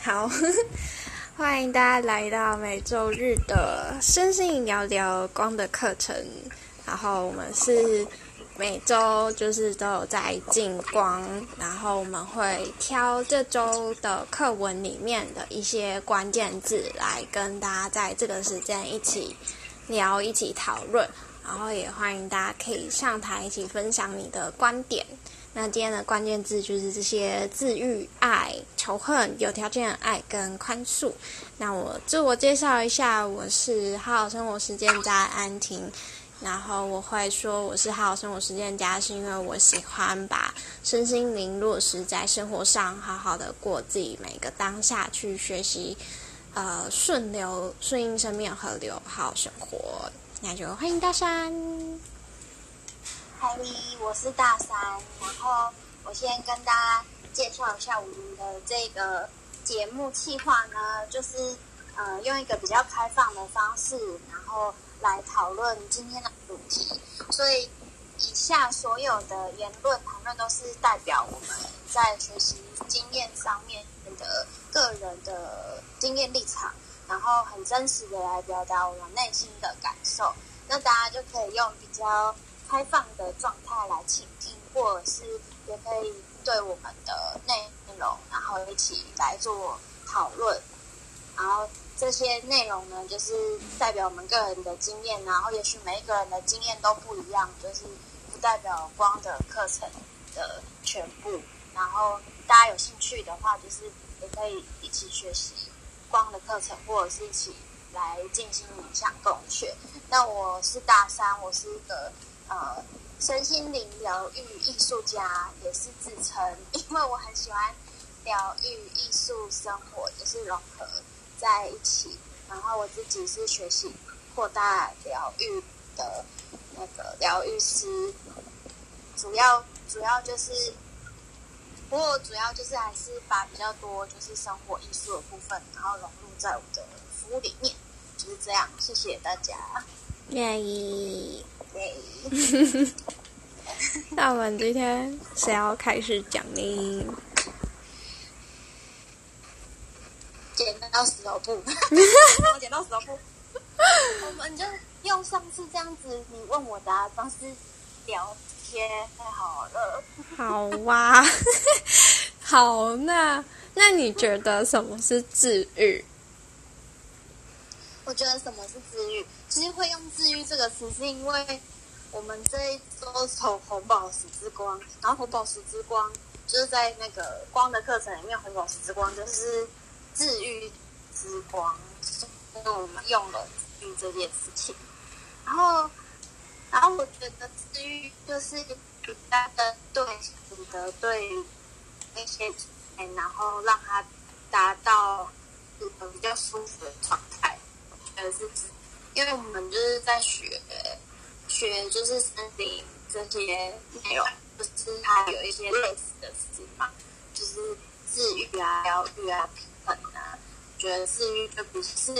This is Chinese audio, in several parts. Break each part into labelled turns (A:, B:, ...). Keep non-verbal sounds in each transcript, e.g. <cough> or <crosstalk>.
A: 好，<coughs> <laughs> 欢迎大家来到每周日的身心聊聊光的课程。然后我们是每周就是都有在进光，然后我们会挑这周的课文里面的一些关键字来跟大家在这个时间一起聊，一起讨论。然后也欢迎大家可以上台一起分享你的观点。那今天的关键字就是这些：治愈、爱、仇恨、有条件的爱跟宽恕。那我自我介绍一下，我是好好生活实践家安婷。然后我会说我是好好生活实践家，是因为我喜欢把身心灵落实在生活上，好好的过自己每个当下，去学习，呃，顺流顺应生命河流，好好生活。那就欢迎大山。
B: 嗨，我是大山。然后我先跟大家介绍一下我们的这个节目计划呢，就是呃用一个比较开放的方式，然后来讨论今天的主题。所以以下所有的言论谈论都是代表我们在学习经验上面的个人的经验立场。然后很真实的来表达我们内心的感受，那大家就可以用比较开放的状态来倾听，或者是也可以对我们的内容，然后一起来做讨论。然后这些内容呢，就是代表我们个人的经验，然后也许每一个人的经验都不一样，就是不代表光的课程的全部。然后大家有兴趣的话，就是也可以一起学习。光的课程，或者是一起来进行冥想共学。那我是大三，我是一个呃身心灵疗愈艺术家，也是自称，因为我很喜欢疗愈、艺术、生活，也是融合在一起。然后我自己是学习扩大疗愈的那个疗愈师，主要主要就是。不过主要就是还是把比较多就是生活艺术的部分，然后融入在我的服务里面，就是这样。谢谢大家。
A: 愿意。<laughs> 那我们今天谁要开始讲呢？
B: 剪刀石头布。<laughs> 剪刀石头布。我们就用上次这样子你问我答的方式聊天。太好了，
A: 好哇、啊，<laughs> 好，那那你觉得什么是治愈？
B: 我觉得什么是治愈？其实会用“治愈”这个词，是因为我们这一周从红宝石之光，然后红宝石之光就是在那个光的课程里面，红宝石之光就是治愈之光，所以我们用了“治愈”这件事情，然后。然后我觉得治愈就是比较的对你的对那些，然后让他达到一个比较舒服的状态。我觉得是，因为我们就是在学学就是身体这些内容，就是它有一些类似的词嘛，就是治愈啊、疗愈啊、平衡啊。觉得治愈就不是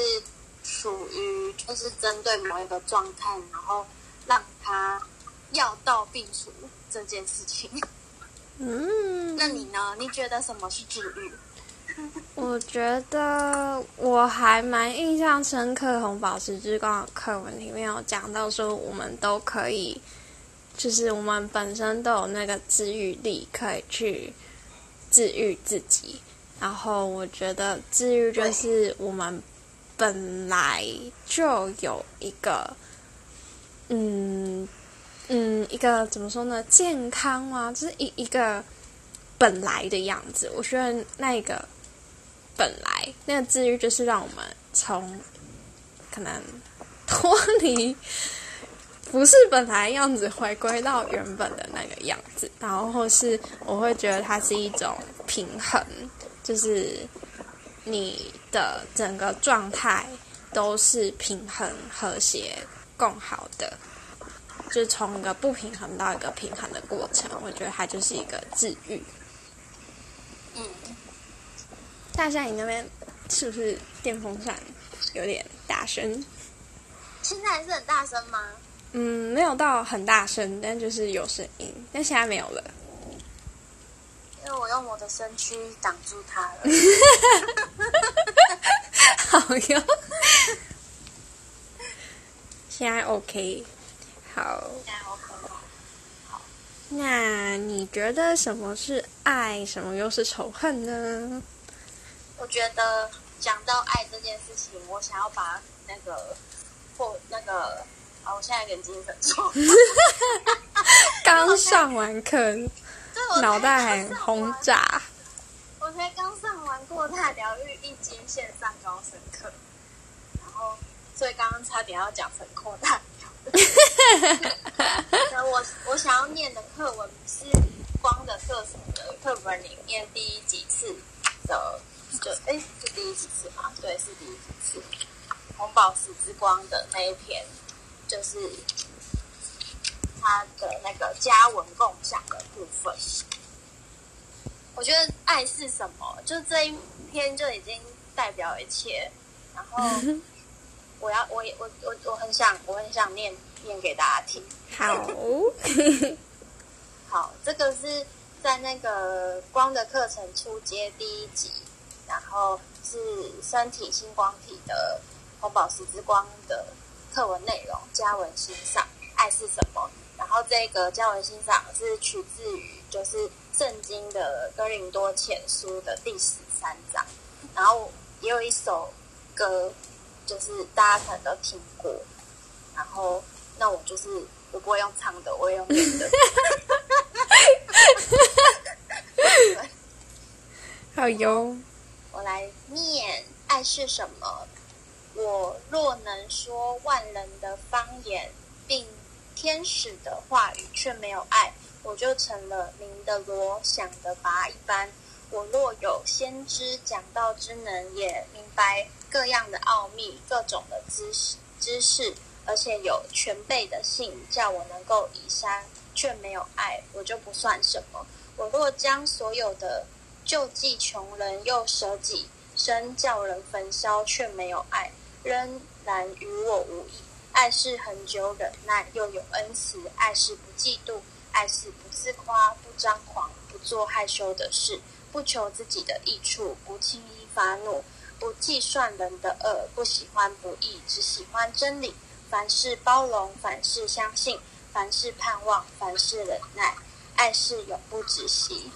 B: 属于就是针对某一个状态，然后。让它药到病除这件事情。嗯，那你呢？你觉得什么是治愈？<laughs>
A: 我觉得我还蛮印象深刻，《红宝石之光》的课文里面有讲到说，我们都可以，就是我们本身都有那个治愈力，可以去治愈自己。然后我觉得治愈就是我们本来就有一个。嗯嗯，一个怎么说呢？健康啊，就是一一个本来的样子。我觉得那个本来那个治愈，就是让我们从可能脱离不是本来样子，回归到原本的那个样子。然后是我会觉得它是一种平衡，就是你的整个状态都是平衡和谐。更好的，就从一个不平衡到一个平衡的过程，我觉得它就是一个治愈。嗯，大山，你那边是不是电风扇有点大声？
B: 现在还是很大声吗？
A: 嗯，没有到很大声，但就是有声音。但现在没有了，
B: 因为我用我的身躯挡住它了。
A: 好哟，现在 OK，好。
B: 现在 OK 好。
A: 那你觉得什么是爱，什么又是仇恨呢？
B: 我觉得讲到爱这件事情，我想要把那个或那个啊，我现在有点精神错。<laughs>
A: 刚上完课，脑袋很轰炸。
B: 我才刚上完过大疗愈一经线上高深课，然后所以刚刚差点要讲成扩大疗愈。<laughs> 我我想要念的课文是光的课程的课本里面第一几次的。就哎，是第一几次吗？对，是第一几次。红宝石之光的那一篇，就是他的那个家文共享的部分。我觉得爱是什么？就这一篇就已经代表一切。然后 <laughs> 我要，我我我我很想，我很想念念给大家听。
A: 好，<laughs>
B: 好，这个是在那个光的课程初阶第一集。然后是身体星光体的红宝石之光的课文内容，家文欣赏，爱是什么？然后这个家文欣赏是取自于就是圣经的哥林多前书的第十三章，然后也有一首歌，就是大家可能都听过，然后那我就是我不会用唱的，我会用念的。<laughs>
A: 好哟。
B: 我来念，爱是什么？我若能说万人的方言，并天使的话语，却没有爱，我就成了鸣的罗想的鈸一般。我若有先知讲道之能，也明白各样的奥秘，各种的知识知识，而且有全备的信，叫我能够移山，却没有爱，我就不算什么。我若将所有的救济穷人，又舍己身叫人焚烧，却没有爱，仍然与我无异。爱是恒久忍耐，又有恩慈；爱是不嫉妒，爱是不自夸，不张狂，不做害羞的事，不求自己的益处，不轻易发怒，不计算人的恶，不喜欢不义，只喜欢真理。凡事包容，凡事相信，凡事盼望，凡事忍耐。爱是永不止息。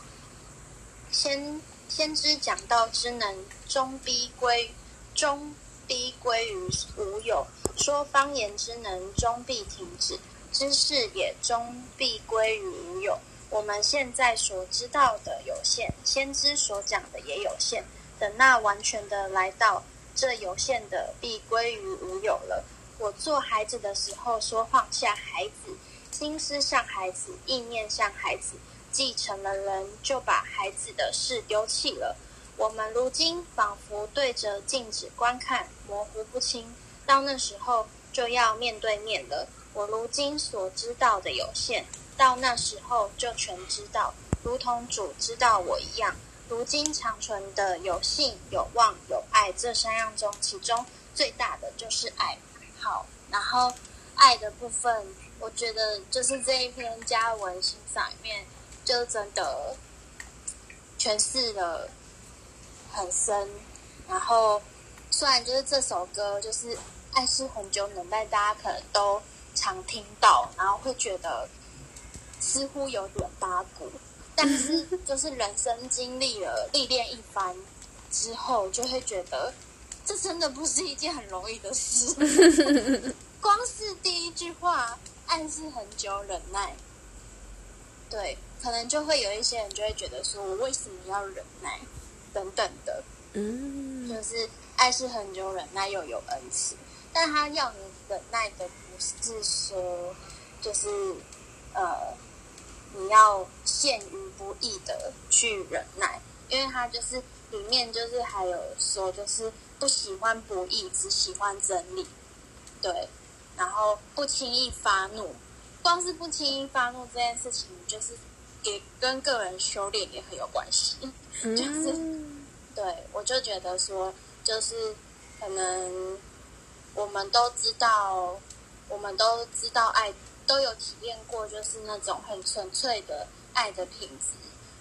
B: 先先知讲道之能，终必归终必归于无有；说方言之能，终必停止；知识也终必归于无有。我们现在所知道的有限，先知所讲的也有限。等那完全的来到，这有限的必归于无有了。我做孩子的时候，说放下孩子，心思像孩子，意念像孩子。继承了人，就把孩子的事丢弃了。我们如今仿佛对着镜子观看，模糊不清。到那时候就要面对面了。我如今所知道的有限，到那时候就全知道，如同主知道我一样。如今长存的有信、有望、有爱这三样中，其中最大的就是爱。好，然后爱的部分，我觉得就是这一篇家文欣赏里面。就真的诠释的很深，然后虽然就是这首歌就是爱是很久忍耐，大家可能都常听到，然后会觉得似乎有点八股，但是就是人生经历了历练一番之后，就会觉得这真的不是一件很容易的事。光是第一句话“暗示很久忍耐”，对。可能就会有一些人就会觉得说，我为什么要忍耐，等等的，嗯，就是爱是恒久忍耐又有恩慈，但他要你忍耐的不是说，就是呃，你要陷于不义的去忍耐，因为他就是里面就是还有说，就是不喜欢不义，只喜欢真理，对，然后不轻易发怒，光是不轻易发怒这件事情，就是。也跟个人修炼也很有关系，就是、嗯、对我就觉得说，就是可能我们都知道，我们都知道爱，都有体验过，就是那种很纯粹的爱的品质。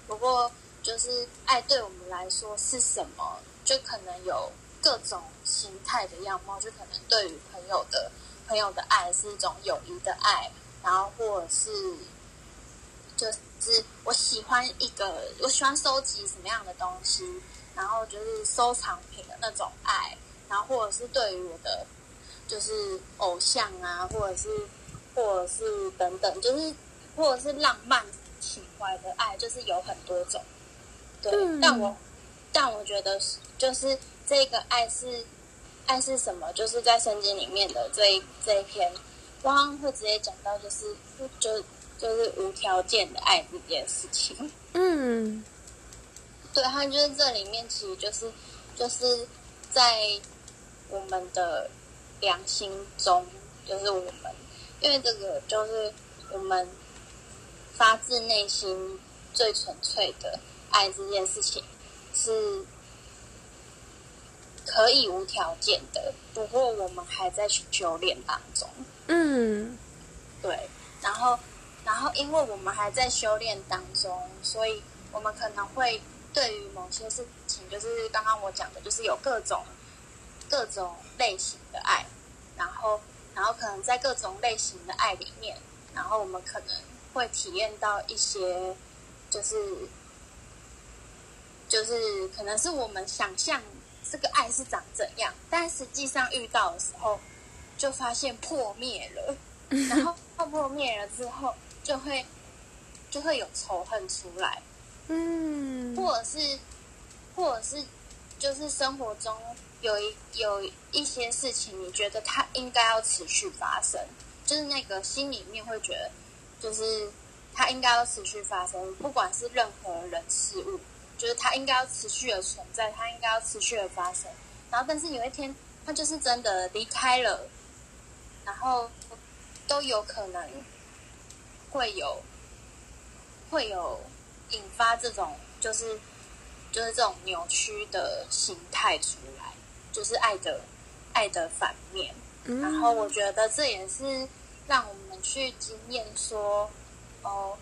B: 不过，就是爱对我们来说是什么，就可能有各种形态的样貌，就可能对于朋友的朋友的爱是一种友谊的爱，然后或者是就是我喜欢一个，我喜欢收集什么样的东西，然后就是收藏品的那种爱，然后或者是对于我的就是偶像啊，或者是或者是等等，就是或者是浪漫情怀的爱，就是有很多种。对，嗯、但我但我觉得就是这个爱是爱是什么？就是在圣经里面的这一这一篇，刚刚会直接讲到，就是就就是无条件的爱这件事情。
A: 嗯，
B: 对，他就是这里面其实就是就是在我们的良心中，就是我们因为这个就是我们发自内心最纯粹的。爱这件事情是可以无条件的，不过我们还在修炼当中。
A: 嗯，
B: 对。然后，然后，因为我们还在修炼当中，所以我们可能会对于某些事情，就是刚刚我讲的，就是有各种各种类型的爱。然后，然后可能在各种类型的爱里面，然后我们可能会体验到一些，就是。就是可能是我们想象这个爱是长怎样，但实际上遇到的时候，就发现破灭了。<laughs> 然后破灭了之后，就会就会有仇恨出来。
A: 嗯，
B: 或者是或者是就是生活中有一有一些事情，你觉得它应该要持续发生，就是那个心里面会觉得，就是它应该要持续发生，不管是任何人事物。就是它应该要持续的存在，它应该要持续的发生。然后，但是有一天，它就是真的离开了，然后都有可能会有会有引发这种就是就是这种扭曲的形态出来，就是爱的爱的反面。然后，我觉得这也是让我们去经验说，哦，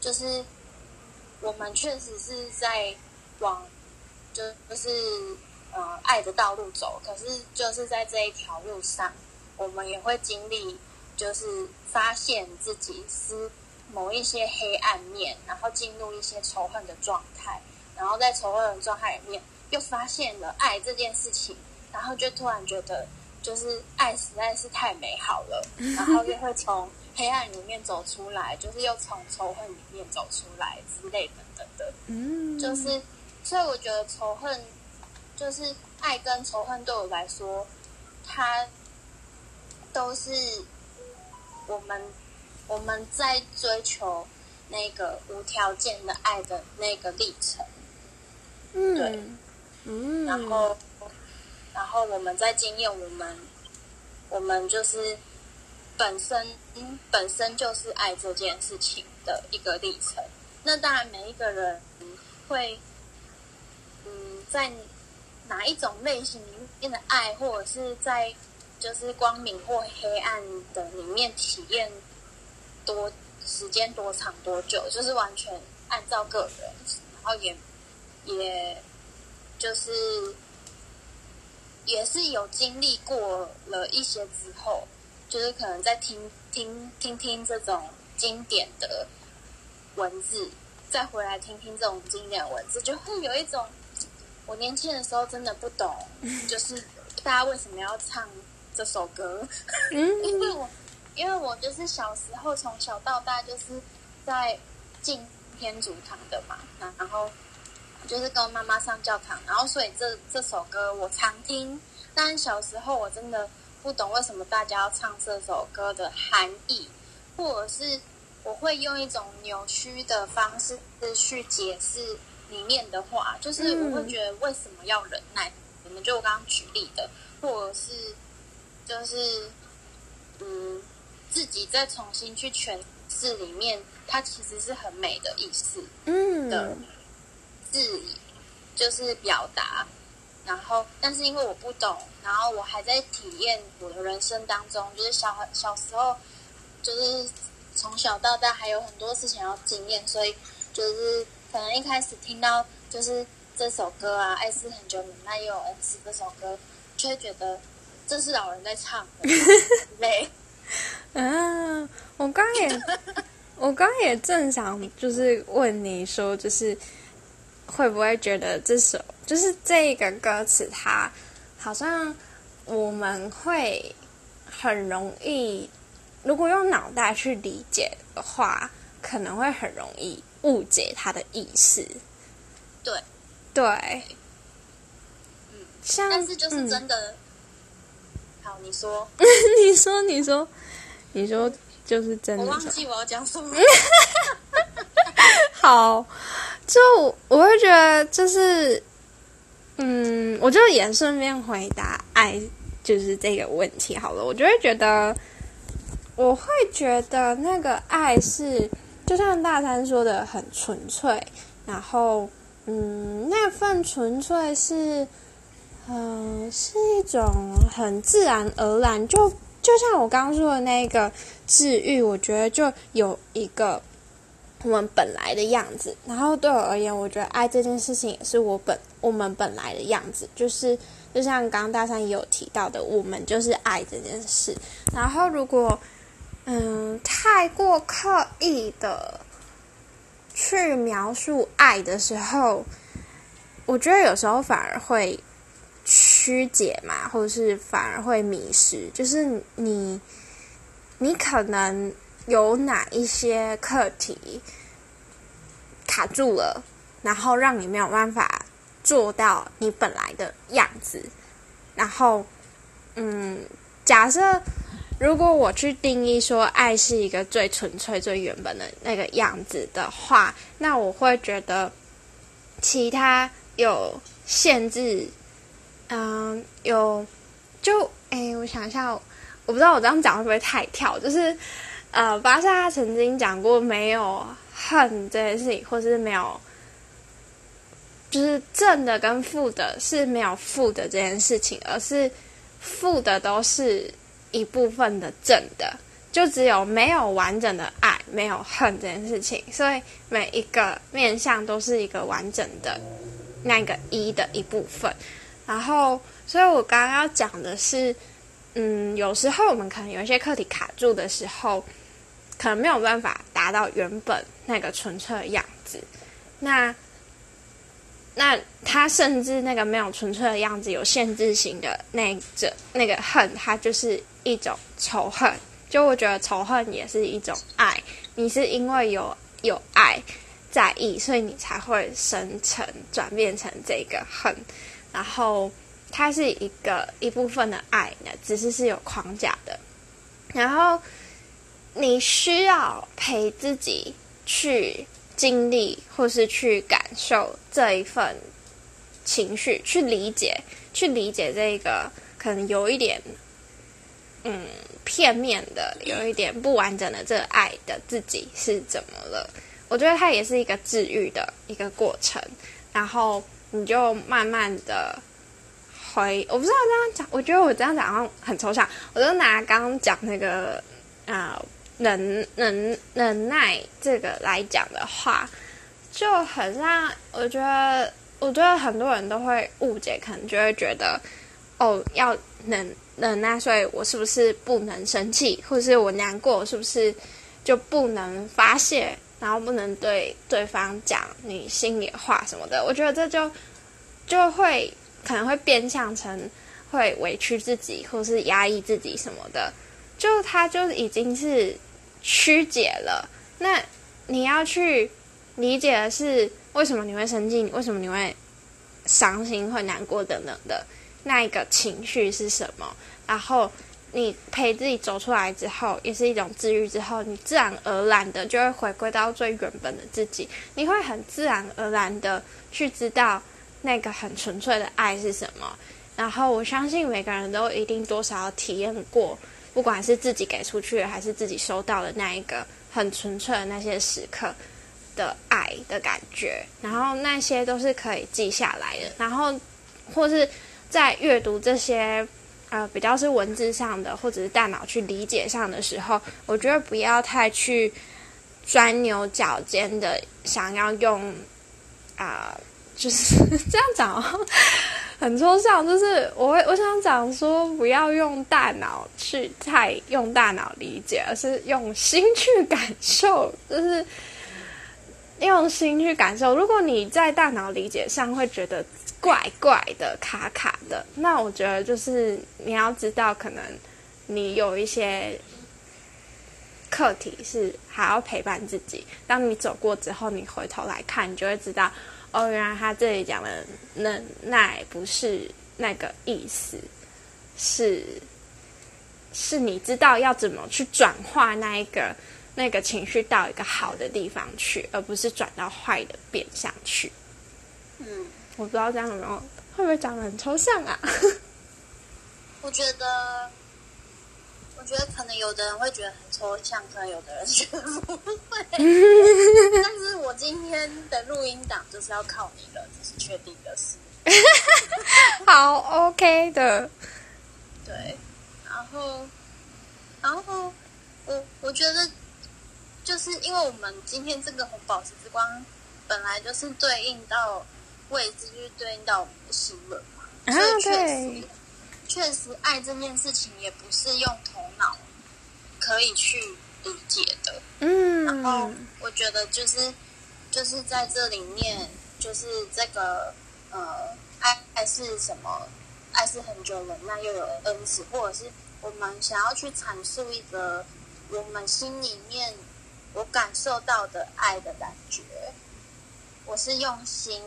B: 就是。我们确实是在往，就就是呃爱的道路走，可是就是在这一条路上，我们也会经历，就是发现自己是某一些黑暗面，然后进入一些仇恨的状态，然后在仇恨的状态里面又发现了爱这件事情，然后就突然觉得，就是爱实在是太美好了，<laughs> 然后又会从。黑暗里面走出来，就是又从仇恨里面走出来之类等等的。
A: 嗯，
B: 就是，所以我觉得仇恨，就是爱跟仇恨对我来说，它都是我们我们在追求那个无条件的爱的那个历程。
A: 嗯，
B: 对，
A: 嗯，
B: 然后，然后我们在经验我们，我们就是。本身本身就是爱这件事情的一个历程。那当然，每一个人会，嗯，在哪一种类型里面的爱，或者是在就是光明或黑暗的里面体验多时间多长多久，就是完全按照个人，然后也也就是也是有经历过了一些之后。就是可能在听听听听这种经典的文字，再回来听听这种经典文字，就会有一种我年轻的时候真的不懂，<laughs> 就是大家为什么要唱这首歌？因为我因为我就是小时候从小到大就是在进天主堂的嘛，然后就是跟我妈妈上教堂，然后所以这这首歌我常听，但小时候我真的。不懂为什么大家要唱这首歌的含义，或者是我会用一种扭曲的方式去解释里面的话，就是我会觉得为什么要忍耐？你们就我刚刚举例的，或者是就是嗯，自己再重新去诠释里面，它其实是很美的意思，
A: 嗯
B: 的字，就是表达。然后，但是因为我不懂，然后我还在体验我的人生当中，就是小小时候，就是从小到大还有很多事情要经验，所以就是可能一开始听到就是这首歌啊，《爱是很久忍耐又有恩赐》这首歌，就会觉得这是老人在唱的，<laughs> 累。
A: 啊，我刚也，<laughs> 我刚也正想就是问你说，就是会不会觉得这首就是这个歌词，它好像我们会很容易，如果用脑袋去理解的话，可能会很容易误解它的意思。
B: 对，
A: 对，
B: 嗯，
A: 像
B: 但是就是真的。嗯好，<laughs> 你说，
A: 你说，你说，你说，就是真的。
B: 我忘记我要讲什么。<laughs>
A: 好，就我会觉得，就是，嗯，我就也顺便回答爱，就是这个问题好了。我就会觉得，我会觉得那个爱是，就像大三说的，很纯粹。然后，嗯，那份纯粹是。嗯、是一种很自然而然，就就像我刚刚说的那个治愈，我觉得就有一个我们本来的样子。然后对我而言，我觉得爱这件事情也是我本我们本来的样子，就是就像刚刚大三也有提到的，我们就是爱这件事。然后如果嗯太过刻意的去描述爱的时候，我觉得有时候反而会。曲解嘛，或者是反而会迷失。就是你，你可能有哪一些课题卡住了，然后让你没有办法做到你本来的样子。然后，嗯，假设如果我去定义说爱是一个最纯粹、最原本的那个样子的话，那我会觉得其他有限制。嗯，有，就哎，我想一下，我不知道我这样讲会不会太跳。就是，呃，巴萨他曾经讲过，没有恨这件事情，或是没有，就是正的跟负的，是没有负的这件事情，而是负的都是一部分的正的，就只有没有完整的爱，没有恨这件事情。所以每一个面向都是一个完整的那个一的一部分。然后，所以我刚刚要讲的是，嗯，有时候我们可能有一些课题卡住的时候，可能没有办法达到原本那个纯粹的样子。那，那他甚至那个没有纯粹的样子，有限制性的那这那个恨，它就是一种仇恨。就我觉得仇恨也是一种爱，你是因为有有爱在意，所以你才会生成转变成这个恨。然后，它是一个一部分的爱呢，只是是有框架的。然后，你需要陪自己去经历，或是去感受这一份情绪，去理解，去理解这个可能有一点，嗯，片面的，有一点不完整的这爱的自己是怎么了？我觉得它也是一个治愈的一个过程。然后。你就慢慢的回，我不知道这样讲，我觉得我这样讲好像很抽象。我就拿刚刚讲那个啊，忍忍忍耐这个来讲的话，就很像。我觉得，我觉得很多人都会误解，可能就会觉得，哦，要忍忍耐，所以我是不是不能生气，或者是我难过，是不是就不能发泄？然后不能对对方讲你心里话什么的，我觉得这就就会可能会变相成会委屈自己，或是压抑自己什么的，就他就已经是曲解了。那你要去理解的是为什么你会生气，为什么你会伤心、会难过等等的那一个情绪是什么，然后。你陪自己走出来之后，也是一种治愈。之后，你自然而然的就会回归到最原本的自己。你会很自然而然的去知道那个很纯粹的爱是什么。然后，我相信每个人都一定多少体验过，不管是自己给出去的，还是自己收到的那一个很纯粹的那些时刻的爱的感觉。然后，那些都是可以记下来的。然后，或是在阅读这些。呃，比较是文字上的，或者是大脑去理解上的时候，我觉得不要太去钻牛角尖的，想要用啊、就是 <laughs> 这样讲，很抽象。就是我会我想讲说，不要用大脑去太用大脑理解，而是用心去感受，就是用心去感受。如果你在大脑理解上会觉得怪怪的、卡卡的，那我觉得就是你要知道，可能你有一些。课题是还要陪伴自己。当你走过之后，你回头来看，你就会知道，哦，原来他这里讲的忍耐不是那个意思，是是你知道要怎么去转化那一个那个情绪到一个好的地方去，而不是转到坏的边上去。
B: 嗯，
A: 我不知道这样有没有会不会讲得很抽象啊？<laughs>
B: 我觉得。我觉得可能有的人会觉得很抽象，可能有的人觉得不会。<laughs> 但是我今天的录音档就是要靠你了，这是确定的事。<laughs>
A: 好，OK 的。
B: 对，然后，然后我我觉得，就是因为我们今天这个红宝石之光本来就是对应到位置，就是对应到我们的心轮嘛，所以确实。确实，爱这件事情也不是用头脑可以去理解的。嗯，然后我觉得就是就是在这里面，就是这个呃，爱爱是什么？爱是很久忍耐又有恩慈，或者是我们想要去阐述一个我们心里面我感受到的爱的感觉。我是用心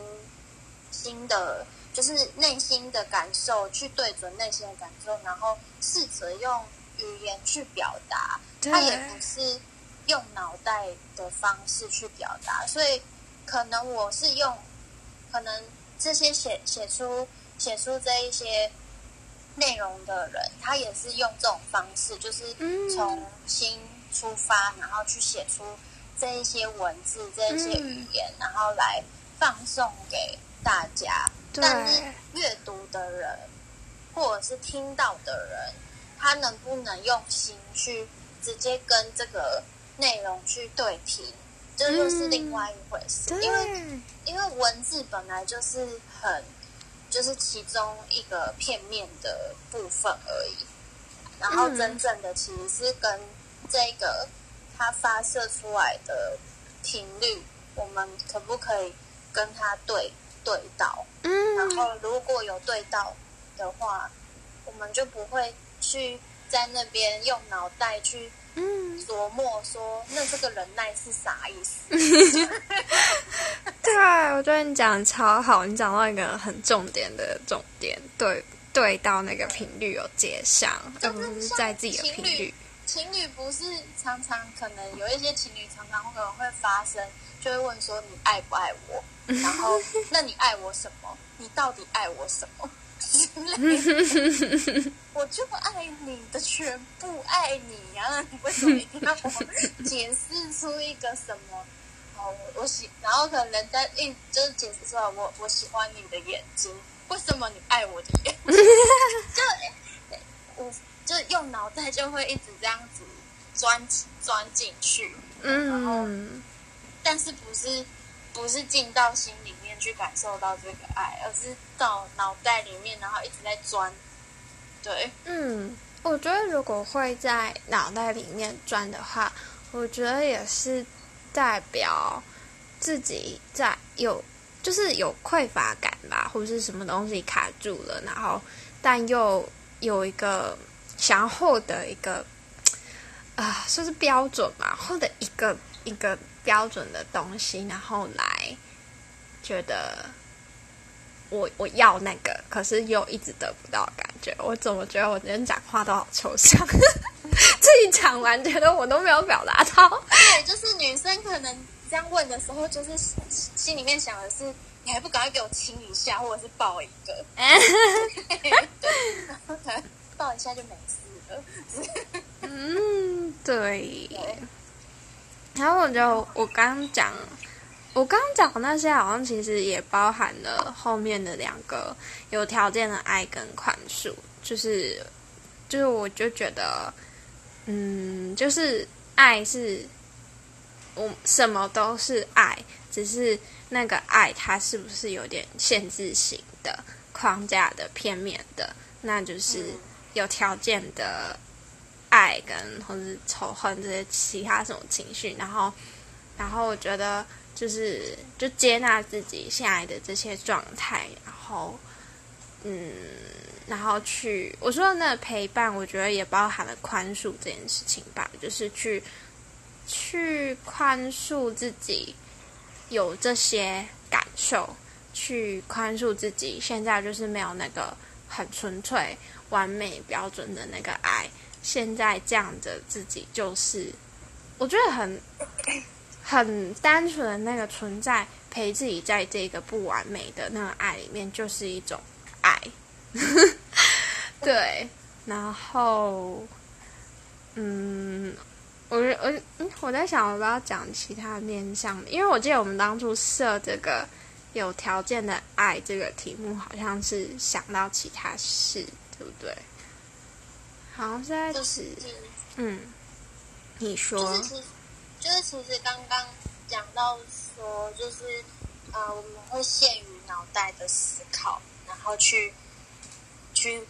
B: 心的。就是内心的感受，去对准内心的感受，然后试着用语言去表达。它也不是用脑袋的方式去表达，所以可能我是用，可能这些写写出写出这一些内容的人，他也是用这种方式，就是从心出发，然后去写出这一些文字、这一些语言，然后来放送给大家。但是阅读的人，或者是听到的人，他能不能用心去直接跟这个内容去对听，这又是另外一回事。因为因为文字本来就是很，就是其中一个片面的部分而已。然后真正的其实是跟这个它发射出来的频率，我们可不可以跟它对？对到，嗯，然后如果有对到的话，我们就不会去在那边用脑袋去琢磨说，那这个忍耐是啥意思？<laughs>
A: 对，我觉得你讲的超好，你讲到一个很重点的重点，对，对到那个频率有接上，而不是在自己的频率。
B: 情侣不是常常可能有一些情侣常常可能会发生，就会问说，你爱不爱我？<laughs> 然后，那你爱我什么？你到底爱我什么？<laughs> 我就爱你的全部，爱你啊！你为什么一定要我解释出一个什么？哦，我喜，然后可能人家一就是解释出来，我我喜欢你的眼睛，为什么你爱我的眼睛？<laughs> 就我就用脑袋就会一直这样子钻钻进去，嗯，然后但是不是？不是进到心里面去感受到这个爱，而是到脑袋里面，然后一直在钻。对，
A: 嗯，我觉得如果会在脑袋里面钻的话，我觉得也是代表自己在有，就是有匮乏感吧，或者是什么东西卡住了，然后但又有一个想要获得一个啊、呃，说是标准吧，获得一个一个。标准的东西，然后来觉得我我要那个，可是又一直得不到感觉。我怎么觉得我今天讲话都好抽象？<laughs> 自己讲完觉得我都没有表达到。
B: 对，就是女生可能这样问的时候，就是心里面想的是，你还不赶快给我亲一下，或者是抱一个？<laughs> 对，抱一下就没事了。
A: 嗯，对。对然后我就我刚刚讲，我刚刚讲的那些好像其实也包含了后面的两个有条件的爱跟宽恕，就是就是我就觉得，嗯，就是爱是，我什么都是爱，只是那个爱它是不是有点限制性的、框架的、片面的？那就是有条件的爱跟或者仇恨这些其他什么情绪，然后，然后我觉得就是就接纳自己现在的这些状态，然后，嗯。然后去我说的那个陪伴，我觉得也包含了宽恕这件事情吧，就是去去宽恕自己有这些感受，去宽恕自己现在就是没有那个很纯粹、完美、标准的那个爱，现在这样的自己就是我觉得很很单纯的那个存在，陪自己在这个不完美的那个爱里面，就是一种爱。<laughs> 对，然后，嗯，我我，我在想我不要讲其他面向，因为我记得我们当初设这个有条件的爱这个题目，好像是想到其他事，对不对？好像是在
B: 就是
A: 嗯，你说，
B: 就是其实就是其实刚刚讲到说，就是呃，我们会限于脑袋的思考，然后去。去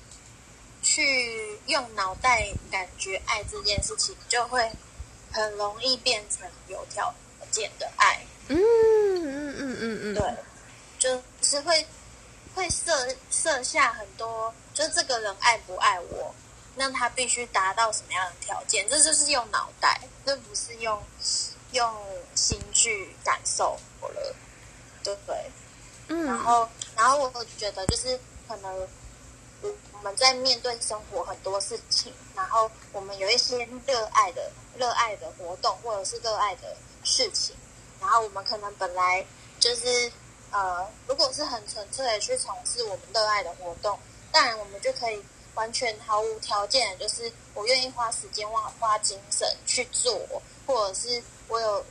B: 去用脑袋感觉爱这件事情，就会很容易变成有条件的爱。
A: 嗯嗯嗯嗯嗯，
B: 对，就是会会设设下很多，就这个人爱不爱我，那他必须达到什么样的条件？这就是用脑袋，这不是用用心去感受了，对不对？嗯，然后然后我觉得就是可能。我们在面对生活很多事情，然后我们有一些热爱的、热爱的活动，或者是热爱的事情，然后我们可能本来就是呃，如果是很纯粹的去从事我们热爱的活动，当然我们就可以完全毫无条件，就是我愿意花时间、花花精神去做，或者是我有，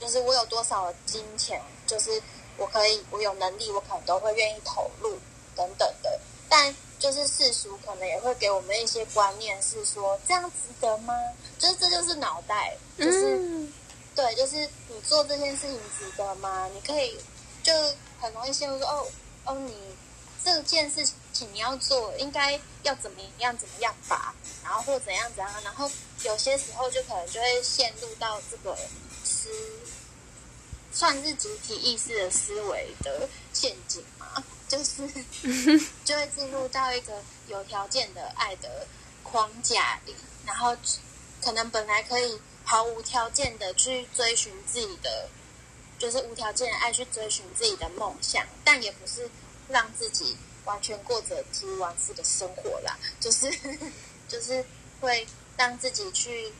B: 就是我有多少金钱，就是我可以，我有能力，我可能都会愿意投入等等的。但就是世俗可能也会给我们一些观念，是说这样值得吗？就是这就是脑袋，就是、嗯、对，就是你做这件事情值得吗？你可以就很容易陷入说哦哦，你这件事情你要做，应该要怎么样怎么样吧，然后或怎样怎样，然后有些时候就可能就会陷入到这个思算是集体意识的思维的陷阱嘛。<laughs> 就是 <laughs> 就会进入到一个有条件的爱的框架里，然后可能本来可以毫无条件的去追寻自己的，就是无条件的爱去追寻自己的梦想，但也不是让自己完全过着体无完肤的生活啦，就是 <laughs> 就是会让自己去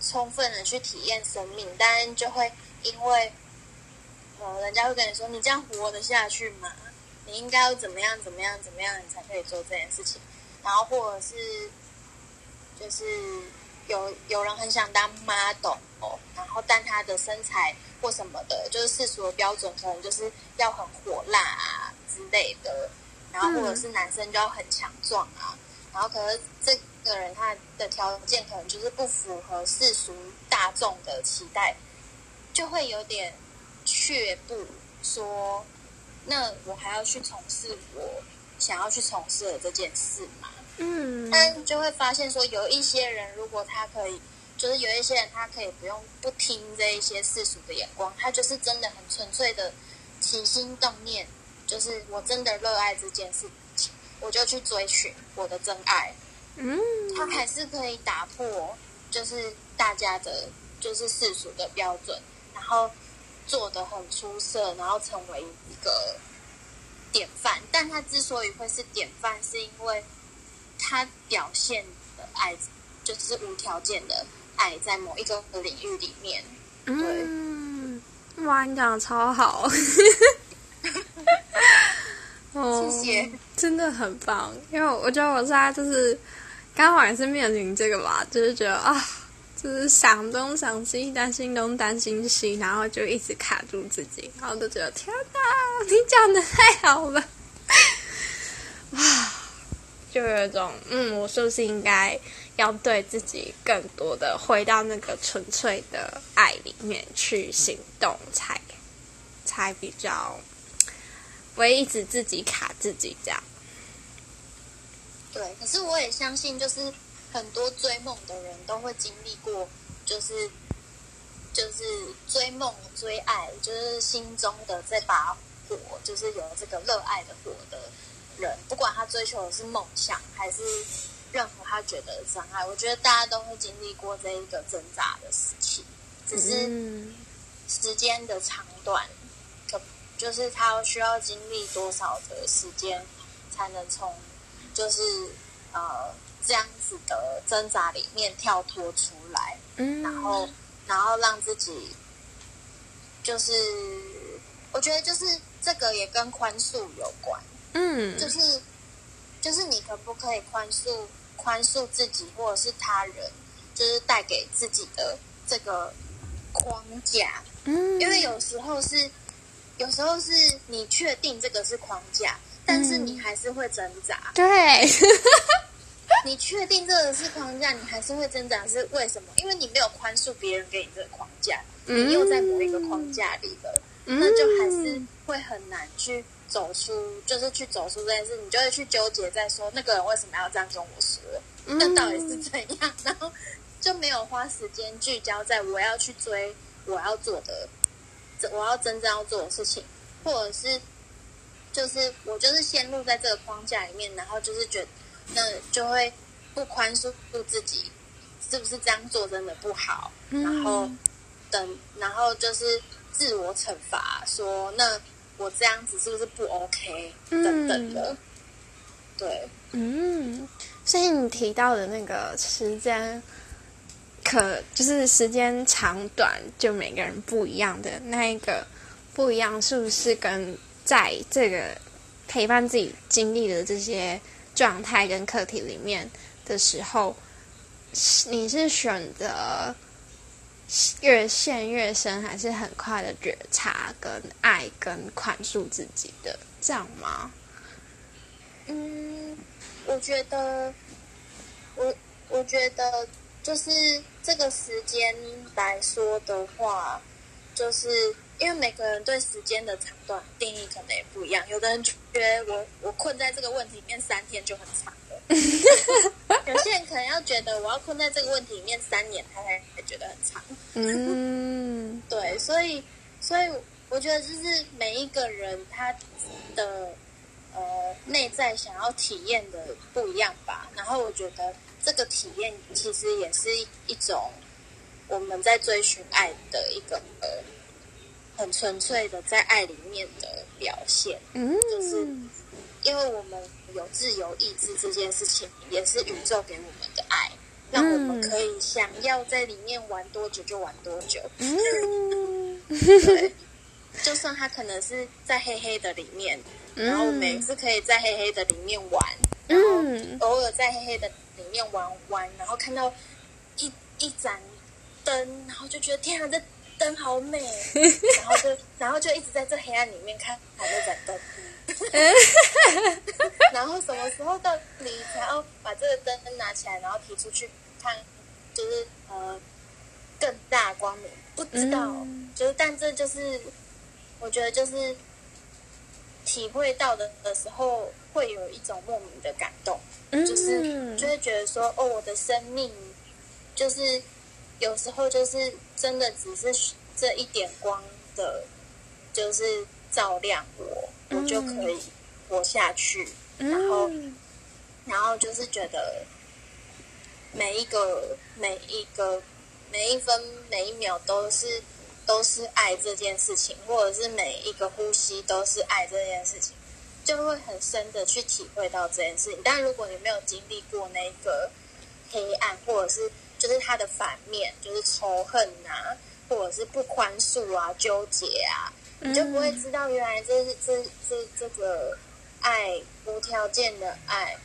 B: 充分的去体验生命，但就会因为呃，人家会跟你说，你这样活得下去吗？你应该要怎么样怎么样怎么样，你才可以做这件事情？然后或者是，就是有有人很想当 model，然后但他的身材或什么的，就是世俗的标准，可能就是要很火辣啊之类的。然后或者是男生就要很强壮啊。然后可是这个人他的条件可能就是不符合世俗大众的期待，就会有点却步说。那我还要去从事我想要去从事的这件事吗？嗯，但就会发现说，有一些人如果他可以，就是有一些人他可以不用不听这一些世俗的眼光，他就是真的很纯粹的起心动念，就是我真的热爱这件事情，我就去追寻我的真爱。嗯，他还是可以打破就是大家的，就是世俗的标准，然后。做得很出色，然后成为一个典范。但他之所以会是典范，是因为他表现的爱就是无条件的爱，在某一个领域里面。对，
A: 嗯，哇，你讲的超好，<laughs>
B: 哦，谢谢，
A: 真的很棒。因为我觉得我现在就是刚好也是面临这个吧，就是觉得啊。就是想东想西，担心东担心西，然后就一直卡住自己，然后就觉得天哪，你讲的太好了，哇，就有一种嗯，我是不是应该要对自己更多的回到那个纯粹的爱里面去行动才，才比较不会一直自己卡自己这样。
B: 对，可是我也相信，就是很多追梦的人都会经历过，就是就是追梦、追爱，就是心中的这把火，就是有这个热爱的火的人，不管他追求的是梦想，还是任何他觉得的障碍，我觉得大家都会经历过这一个挣扎的时期，只是时间的长短，可就是他需要经历多少的时间，才能从。就是呃这样子的挣扎里面跳脱出来，嗯，然后然后让自己，就是我觉得就是这个也跟宽恕有关，嗯，就是就是你可不可以宽恕宽恕自己或者是他人，就是带给自己的这个框架，嗯，因为有时候是有时候是你确定这个是框架。但是你还是会挣扎，
A: 对，<laughs>
B: 你确定这个是框架，你还是会挣扎，是为什么？因为你没有宽恕别人给你这个框架，你又在某一个框架里了，嗯、那就还是会很难去走出，就是去走出这件事，你就会去纠结在说那个人为什么要这样跟我说，那到底是怎样？然后就没有花时间聚焦在我要去追我要做的，我要真正要做的事情，或者是。就是我就是陷入在这个框架里面，然后就是觉得那就会不宽恕自己，是不是这样做真的不好？嗯、然后等，然后就是自我惩罚，说那我这样子是不是不 OK？等等的，嗯、对，
A: 嗯，所以你提到的那个时间，可就是时间长短就每个人不一样的那一个不一样，是不是跟？在这个陪伴自己经历的这些状态跟课题里面的时候，你是选择越陷越深，还是很快的觉察、跟爱、跟宽恕自己的这样吗？
B: 嗯，我觉得，我我觉得就是这个时间来说的话，就是。因为每个人对时间的长短定义可能也不一样，有的人觉得我我困在这个问题里面三天就很长了，<laughs> 有些人可能要觉得我要困在这个问题里面三年，他才会觉得很长。嗯，<laughs> 对，所以所以我觉得就是每一个人他的呃内在想要体验的不一样吧，然后我觉得这个体验其实也是一种我们在追寻爱的一个呃。很纯粹的在爱里面的表现，嗯，就是因为我们有自由意志这件事情，也是宇宙给我们的爱，让我们可以想要在里面玩多久就玩多久。嗯，<laughs> 对，就算它可能是在黑黑的里面，然后每次可以在黑黑的里面玩，然后偶尔在黑黑的里面玩玩，然后看到一一盏灯，然后就觉得天啊，这。灯好美，<laughs> 然后就然后就一直在这黑暗里面看那盏灯，<laughs> 然后什么时候到你才要把这个灯拿起来，然后提出去看，就是呃更大光明，不知道，嗯、就是但这就是我觉得就是体会到的的时候，会有一种莫名的感动，嗯、就是就会觉得说哦，我的生命就是。有时候就是真的只是这一点光的，就是照亮我，我就可以活下去。然后，然后就是觉得每一个、每一个、每一分、每一秒都是都是爱这件事情，或者是每一个呼吸都是爱这件事情，就会很深的去体会到这件事情。但如果你没有经历过那个黑暗，或者是就是它的反面，就是仇恨啊，或者是不宽恕啊、纠结啊，你就不会知道原来这是这这这个爱无条件的爱、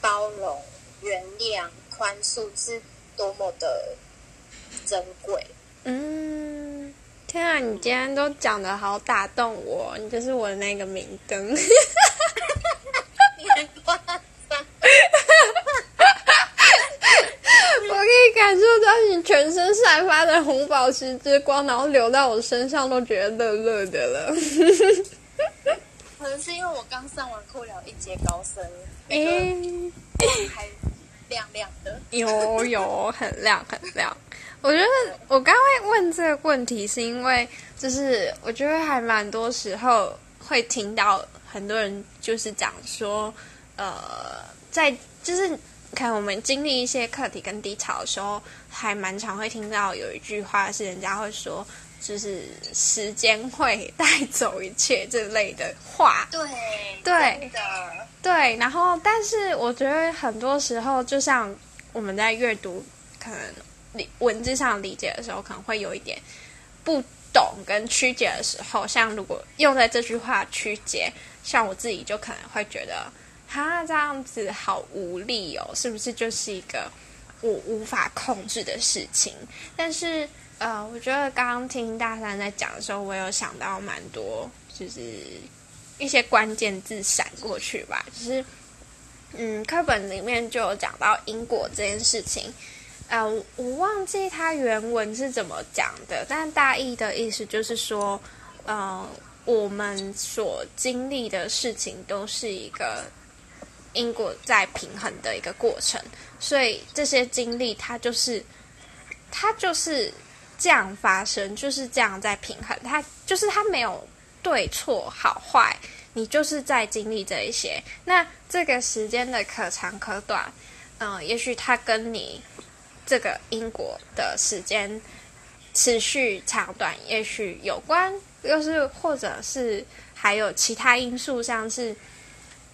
B: 包容、原谅、宽恕是多么的珍贵。嗯，
A: 天啊，你今天都讲的好打动我，你就是我的那个明灯。<laughs> <laughs> 你很夸张。我可以感受到你全身散发的红宝石之光，然后流到我身上都觉得热热的了。
B: 可能是因为我刚上完课了一节高升，
A: 哎、欸，
B: 还亮亮的，
A: 有有很亮很亮。我觉得我刚刚会问这个问题，是因为就是我觉得还蛮多时候会听到很多人就是讲说，呃，在就是看我们经历一些课题跟低潮的时候，还蛮常会听到有一句话是人家会说，就是时间会带走一切这类的话。
B: 对
A: 对
B: 的
A: 对，然后但是我觉得很多时候，就像我们在阅读可能理。文字上理解的时候，可能会有一点不懂跟曲解的时候。像如果用在这句话曲解，像我自己就可能会觉得，哈，这样子好无力哦，是不是就是一个我无法控制的事情？但是，呃，我觉得刚刚听大三在讲的时候，我有想到蛮多，就是一些关键字闪过去吧。就是，嗯，课本里面就有讲到因果这件事情。呃，我忘记它原文是怎么讲的，但大意的意思就是说，呃，我们所经历的事情都是一个因果在平衡的一个过程，所以这些经历它就是它就是这样发生，就是这样在平衡，它就是它没有对错好坏，你就是在经历这一些。那这个时间的可长可短，嗯、呃，也许它跟你。这个因果的时间持续长短，也许有关，又是或者是还有其他因素，像是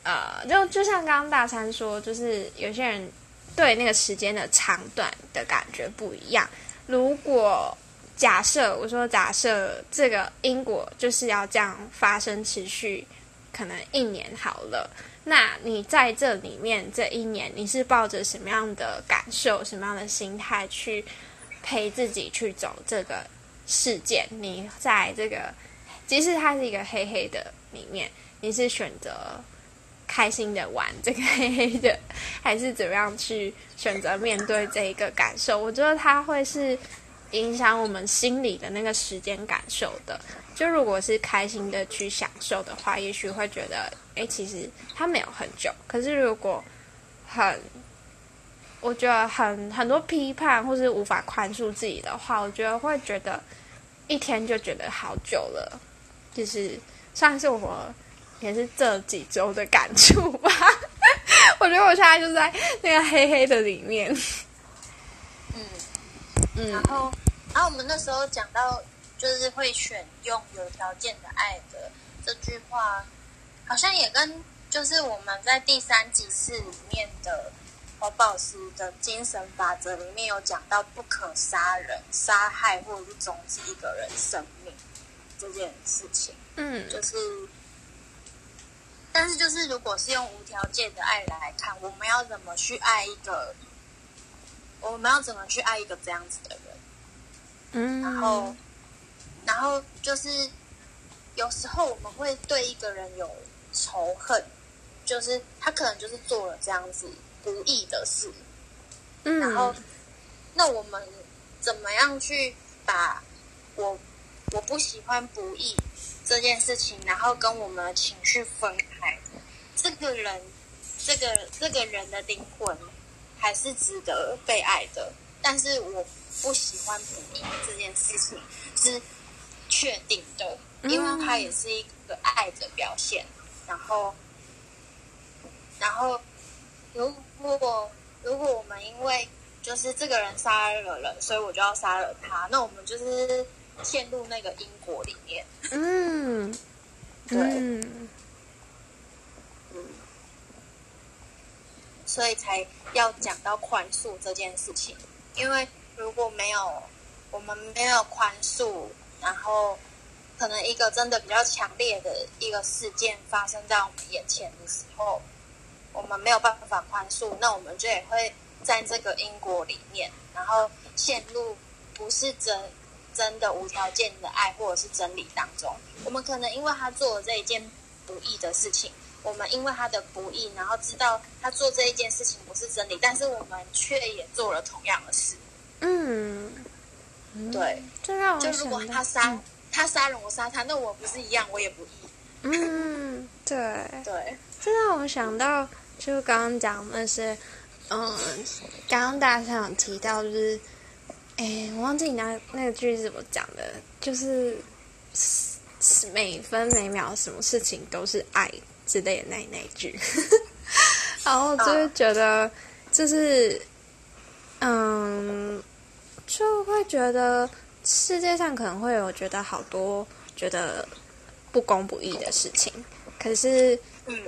A: 呃，就就像刚刚大三说，就是有些人对那个时间的长短的感觉不一样。如果假设我说假设这个因果就是要这样发生，持续可能一年好了。那你在这里面这一年，你是抱着什么样的感受、什么样的心态去陪自己去走这个事件？你在这个，即使它是一个黑黑的里面，你是选择开心的玩这个黑黑的，<laughs> 还是怎么样去选择面对这一个感受？我觉得它会是影响我们心里的那个时间感受的。就如果是开心的去享受的话，也许会觉得，哎，其实它没有很久。可是如果很，我觉得很很多批判或是无法宽恕自己的话，我觉得会觉得一天就觉得好久了。就是算是我也是这几周的感触吧。我觉得我现在就在那个黑黑的里面。
B: 嗯嗯，然后然后我们那时候讲到。就是会选用有条件的爱的这句话，好像也跟就是我们在第三集四里面的红宝石的精神法则里面有讲到，不可杀人、杀害或者是终止一个人生命这件事情。
A: 嗯，
B: 就是，但是就是如果是用无条件的爱来看，我们要怎么去爱一个？我们要怎么去爱一个这样子的人？
A: 嗯，
B: 然后。然后就是，有时候我们会对一个人有仇恨，就是他可能就是做了这样子不义的事，
A: 嗯，
B: 然后那我们怎么样去把我我不喜欢不义这件事情，然后跟我们的情绪分开？这个人，这个这个人的灵魂还是值得被爱的，但是我不喜欢这件事情是。确定的，因为它也是一个爱的表现。嗯、然后，然后，如果如果我们因为就是这个人杀了人，所以我就要杀了他，那我们就是陷入那个因果里面。
A: 嗯，
B: 对，
A: 嗯，
B: 嗯，所以才要讲到宽恕这件事情。因为如果没有我们没有宽恕。然后，可能一个真的比较强烈的一个事件发生在我们眼前的时候，我们没有办法宽恕，那我们就也会在这个因果里面，然后陷入不是真真的无条件的爱或者是真理当中。我们可能因为他做了这一件不义的事情，我们因为他的不义，然后知道他做这一件事情不是真理，但是我们却也做了同样的事。
A: 嗯。嗯、
B: 对，
A: 就让我
B: 就如果他杀、嗯、他杀人，我杀他，那我不是一样，我也不义。
A: 嗯，对
B: 对，
A: 这让我想到，就刚刚讲那是，嗯，刚刚大家有提到，就是，哎，我忘记你那那个句子怎么讲的，就是每分每秒什么事情都是爱之类的那那一句，<laughs> 然后就是觉得，就是。嗯，就会觉得世界上可能会有觉得好多觉得不公不义的事情，可是，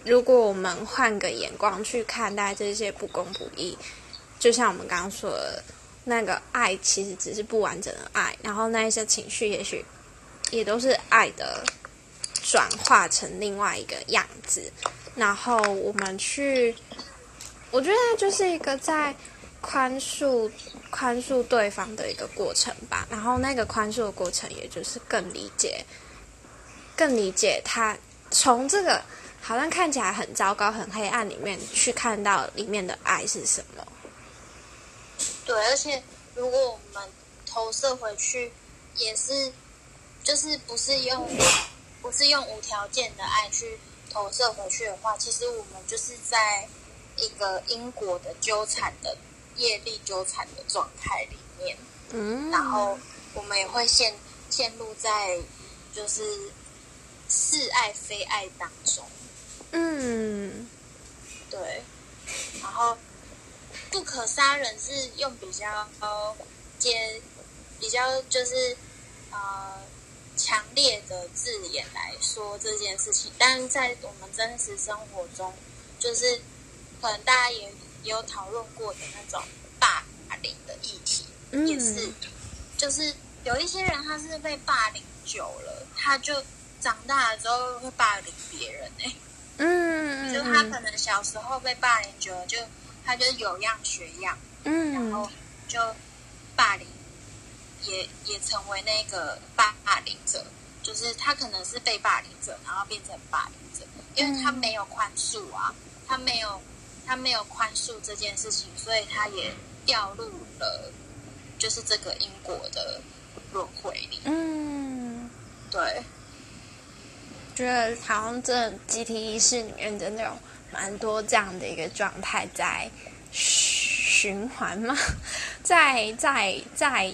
A: 如果我们换个眼光去看待这些不公不义，就像我们刚刚说的，那个爱其实只是不完整的爱，然后那一些情绪也许也都是爱的转化成另外一个样子，然后我们去，我觉得就是一个在。宽恕、宽恕对方的一个过程吧，然后那个宽恕的过程，也就是更理解、更理解他从这个好像看起来很糟糕、很黑暗里面去看到里面的爱是什么。
B: 对，而且如果我们投射回去，也是就是不是用不是用无条件的爱去投射回去的话，其实我们就是在一个因果的纠缠的。业力纠缠的状态里面，嗯，然后我们也会陷陷入在就是是爱非爱当中，
A: 嗯，
B: 对，然后不可杀人是用比较接比较就是呃强烈的字眼来说这件事情，但是在我们真实生活中，就是可能大家也。有讨论过的那种霸凌的议题，嗯、也是，就是有一些人他是被霸凌久了，他就长大了之后会霸凌别人哎、欸，
A: 嗯，
B: 就他可能小时候被霸凌久了，就他就有样学样，
A: 嗯，
B: 然后就霸凌，也也成为那个霸凌者，就是他可能是被霸凌者，然后变成霸凌者，因为他没有宽恕啊，他没有。他没有宽恕这件事情，所以他也掉入了就是这个因果的轮回里。
A: 嗯，
B: 对，
A: 觉得好像这集体意识里面真的有蛮多这样的一个状态在循环嘛，<laughs> 在在在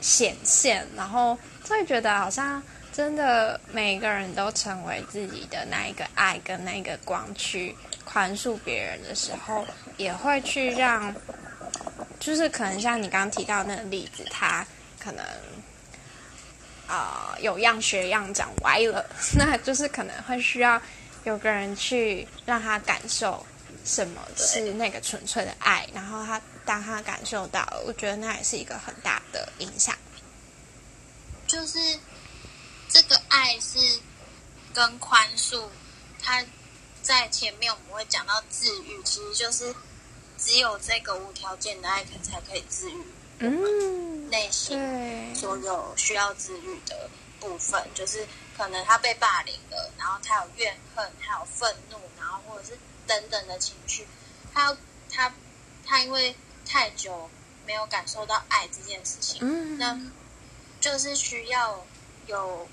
A: 显现，然后就会觉得好像真的每个人都成为自己的那一个爱跟那个光去。宽恕别人的时候，也会去让，就是可能像你刚刚提到那个例子，他可能啊、有样学样长歪了，<laughs> 那就是可能会需要有个人去让他感受什么是那个纯粹的爱，然后他当他感受到，我觉得那也是一个很大的影响。
B: 就是这个爱是跟宽恕，他。在前面我们会讲到治愈，其实就是只有这个无条件的爱才可以治愈，嗯，内心所有需要治愈的部分，就是可能他被霸凌了，然后他有怨恨，他有愤怒，然后或者是等等的情绪，他他他因为太久没有感受到爱这件事情，嗯，那就是需要有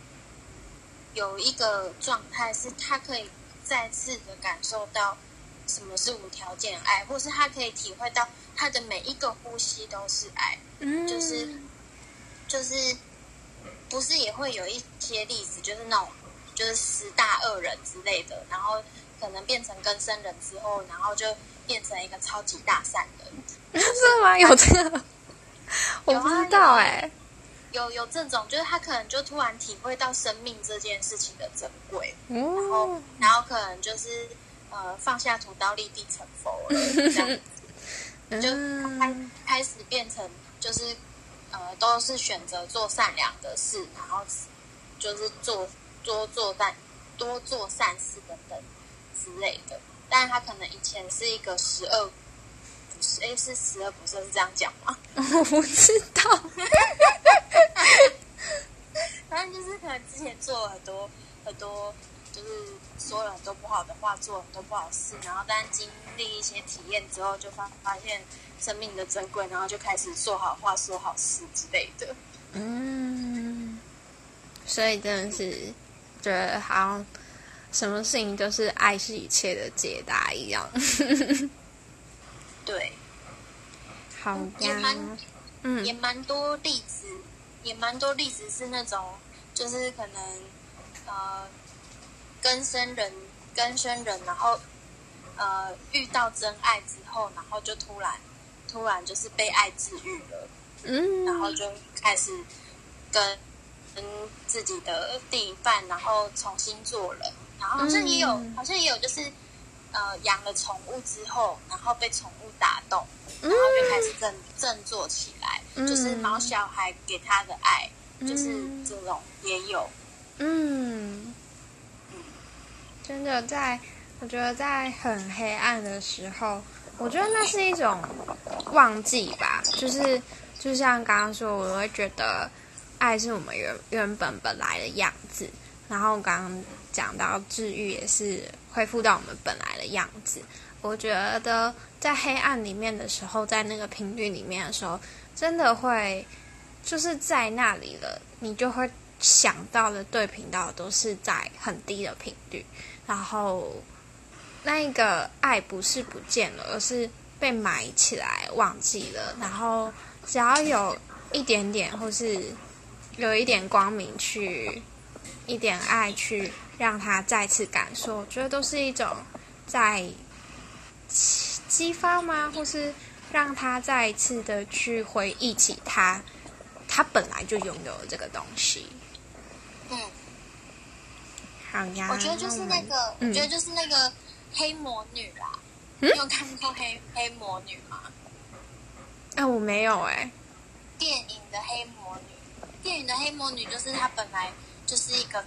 B: 有一个状态是他可以。再次的感受到什么是无条件爱，或是他可以体会到他的每一个呼吸都是爱，嗯，就是就是不是也会有一些例子，就是那种就是十大恶人之类的，然后可能变成更生人之后，然后就变成一个超级大善人，<laughs>
A: 是吗？有这个？我不知道哎。
B: 有有这种，就是他可能就突然体会到生命这件事情的珍贵，嗯、然后然后可能就是呃放下屠刀立地成佛了，这样子，<laughs> 就开开始变成就是呃都是选择做善良的事，然后就是做多做善多做善事等等之类的，但是他可能以前是一个十恶。哎，是十恶不赦是这样讲吗？<laughs>
A: 我不知道。
B: 反正就是可能之前做了很多很多，就是说了很多不好的话，做了很多不好事，然后但经历一些体验之后，就发发现生命的珍贵，然后就开始说好话、说好事之类的。
A: 嗯，所以真的是觉得好像什么事情都是爱是一切的解答一样。
B: 对，
A: 好呀，
B: 也蛮嗯，也蛮多例子，也蛮多例子是那种，就是可能呃，更生人跟生人，然后呃遇到真爱之后，然后就突然突然就是被爱治愈了。嗯，然后就开始跟跟自己的另一半，然后重新做人，然后好像也有，嗯、好像也有，就是呃养了宠物之后，然后被宠物打动，然后就开始振振作起来，嗯、就是毛小孩给他的爱，嗯、就是这种也有，
A: 嗯嗯，真的在，我觉得在很黑暗的时候，我觉得那是一种忘记吧，就是。就像刚刚说，我会觉得爱是我们原原本本来的样子。然后刚刚讲到治愈也是恢复到我们本来的样子。我觉得在黑暗里面的时候，在那个频率里面的时候，真的会就是在那里了，你就会想到的对频道都是在很低的频率。然后那个爱不是不见了，而是被埋起来，忘记了。然后。只要有一点点，或是有一点光明去，一点爱去让他再次感受，我觉得都是一种在激发吗？或是让他再一次的去回忆起他，他本来就拥有这个东西。
B: 嗯，我觉得就是那个，嗯、我觉得就是那个黑魔女啦。嗯、你有看过黑黑魔女吗？
A: 啊，我没有哎、欸。
B: 电影的黑魔女，电影的黑魔女就是她本来就是一个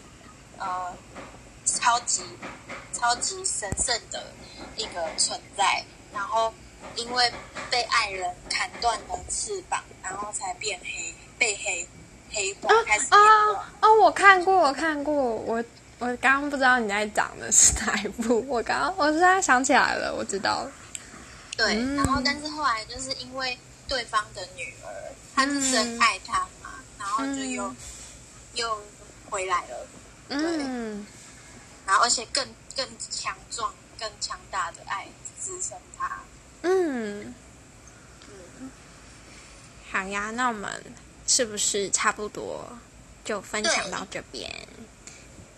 B: 呃超级超级神圣的一个存在，然后因为被爱人砍断了翅膀，然后才变黑，被黑黑化，开始黑化。
A: 哦，哦，我看过，我看过，我我刚刚不知道你在讲的是哪一部，<laughs> 我刚刚我现在想起来了，我知道了。
B: 对，嗯、然后但是后来就是因为。对方的女儿，他是真爱他嘛，嗯、然后就又、嗯、又回来了，对，嗯、然后而且更更强壮、更强大的爱支撑他，嗯。
A: 嗯，好呀，那我们是不是差不多就分享到这边？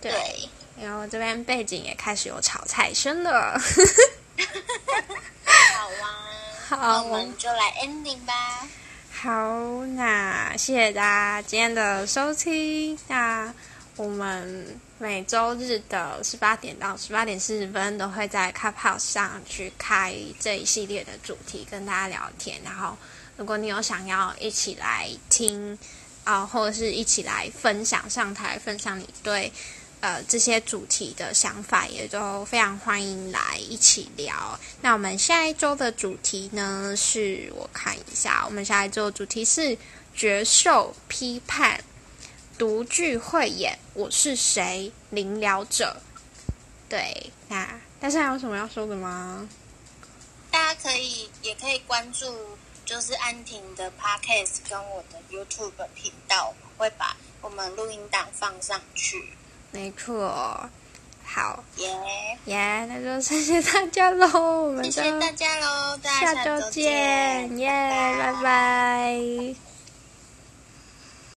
A: 对，对然后这边背景也开始有炒菜声了，
B: 好啊。<laughs> 好，我们就来 ending 吧。
A: 好，那谢谢大家今天的收听。那我们每周日的十八点到十八点四十分都会在 Clubhouse 上去开这一系列的主题，跟大家聊天。然后，如果你有想要一起来听啊、呃，或者是一起来分享上台分享你对。呃，这些主题的想法也都非常欢迎来一起聊。那我们下一周的主题呢？是我看一下，我们下一周的主题是觉受批判，独具慧眼。我是谁？领疗者。对，那大家有什么要说的吗？
B: 大家可以也可以关注，就是安婷的 Podcast 跟我的 YouTube 频道，我会把我们录音档放上去。
A: 没错，好。
B: 耶。
A: 耶那就谢谢大家喽，我们
B: 谢谢大家喽，
A: 下周见，耶，拜拜。